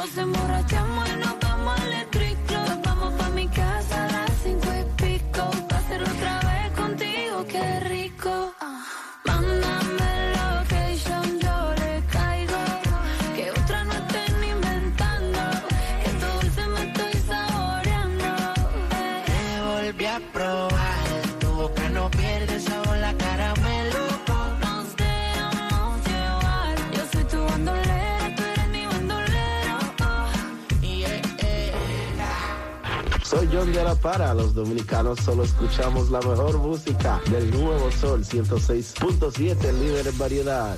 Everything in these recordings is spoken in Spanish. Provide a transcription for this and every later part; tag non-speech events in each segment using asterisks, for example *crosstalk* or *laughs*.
Nos emborrachamos y nos vamos al triclo. Nos vamos pa' mi casa a las cinco y pico. Pa' hacerlo otra vez contigo, qué rico. Mándame location, yo le caigo. Que otra no estén inventando. Que dulce me estoy saboreando. Te volví a probar, Soy John de la Para. Los dominicanos solo escuchamos la mejor música del nuevo Sol 106.7, líder en variedad.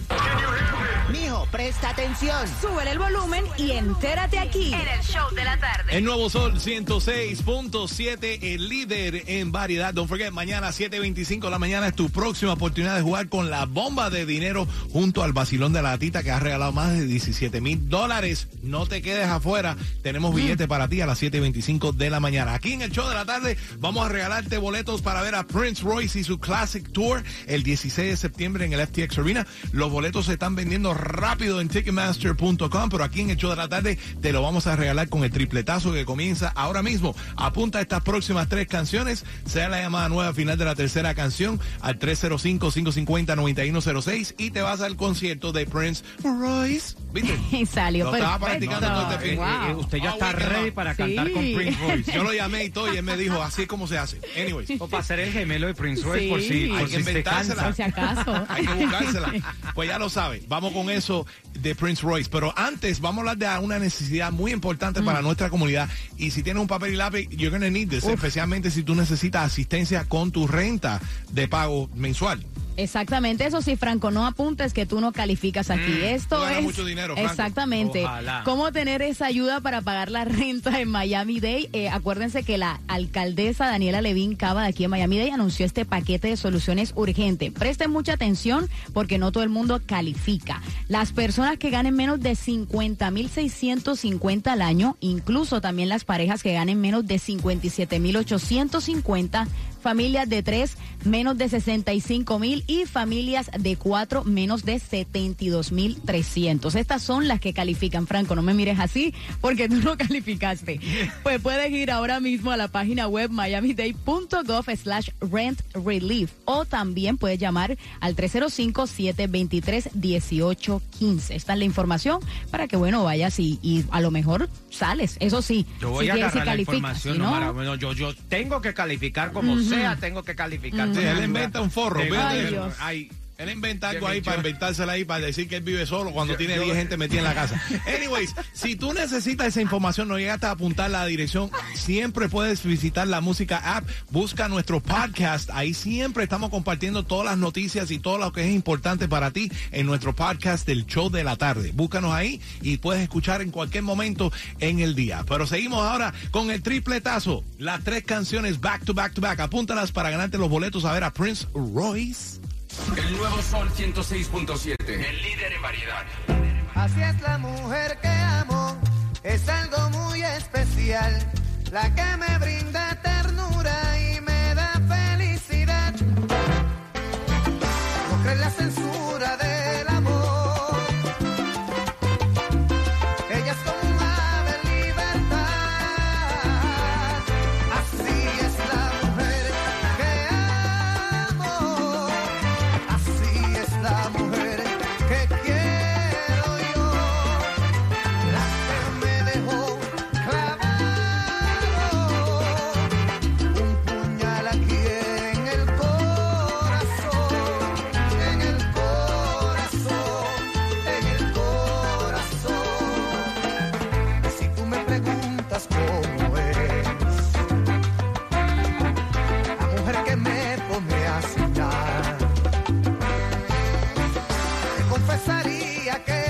Mijo, presta atención. Sube el volumen y entérate aquí. En el show de la tarde. El nuevo sol 106.7, el líder en variedad. Don't forget, mañana 7.25 de la mañana es tu próxima oportunidad de jugar con la bomba de dinero junto al vacilón de la tita que ha regalado más de 17 mil dólares. No te quedes afuera. Tenemos billete para ti a las 7.25 de la mañana. Aquí en el show de la tarde vamos a regalarte boletos para ver a Prince Royce y su Classic Tour el 16 de septiembre en el FTX Arena. Los boletos se están vendiendo rápido en Ticketmaster.com, pero aquí en el show de la tarde te lo vamos a regalar con el tripletazo que comienza ahora mismo. Apunta estas próximas tres canciones, sea la llamada nueva final de la tercera canción al 305-550-9106 y te vas al concierto de Prince Royce. ¿Viste? *laughs* Y salió Lo estaba practicando todo este fin. Wow. Eh, eh, Usted ya está ready para Sí. cantar con Prince Royce. Yo lo llamé y todo y él me dijo, así es como se hace. Anyways. O para ser el gemelo de Prince Royce por Sí. si, por Hay si que se inventársela. cansa. Por si acaso. Hay que buscársela. *laughs* Pues ya lo sabe. Vamos con eso de Prince Royce. Pero antes vamos a hablar de una necesidad muy importante para nuestra comunidad. Y si tienes un papel y lápiz, you're gonna need this. Especialmente si tú necesitas asistencia con tu renta de pago mensual. Exactamente, eso sí, Franco, no apuntes que tú no calificas aquí. Esto tú ganas es mucho dinero, Franco. exactamente Ojalá. cómo tener esa ayuda para pagar la renta en Miami Day. Eh, acuérdense que la alcaldesa Daniela Levin Cava de aquí en Miami Day anunció este paquete de soluciones urgente. Presten mucha atención porque no todo el mundo califica. Las personas que ganen menos de 50 mil 650 al año, incluso también las parejas que ganen menos de 57 mil 850 familias de tres menos de 65 mil y familias de cuatro menos de 72 mil 300. Estas son las que califican, Franco. No me mires así porque tú no *laughs* calificaste. Pues puedes ir ahora mismo a la página web miamidade.gov slash rent relief o también puedes llamar al 305-723-1815. Esta es la información para que, bueno, vayas y, y a lo mejor sales. Eso sí, Yo voy si a si agarrar la información. Si no, no, yo, yo tengo que calificar como sea, tengo que calificar. Sí, él inventa un forro. Ay, Dios. ay, Él inventa algo ahí para inventársela ahí, para decir que él vive solo cuando Yo- tiene yo- 10 gente metida en la casa. Anyways, si tú necesitas esa información, no llegaste a apuntar la dirección, siempre puedes visitar la música app, busca nuestro podcast, ahí siempre estamos compartiendo todas las noticias y todo lo que es importante para ti en nuestro podcast del show de la tarde. Búscanos ahí y puedes escuchar en cualquier momento en el día. Pero seguimos ahora con el tripletazo, las tres canciones back to back to back. Apúntalas para ganarte los boletos a ver a Prince Royce. El nuevo Sol 106.7. El líder en variedad. Así es la mujer que amo, es algo muy especial, la que me brinda día que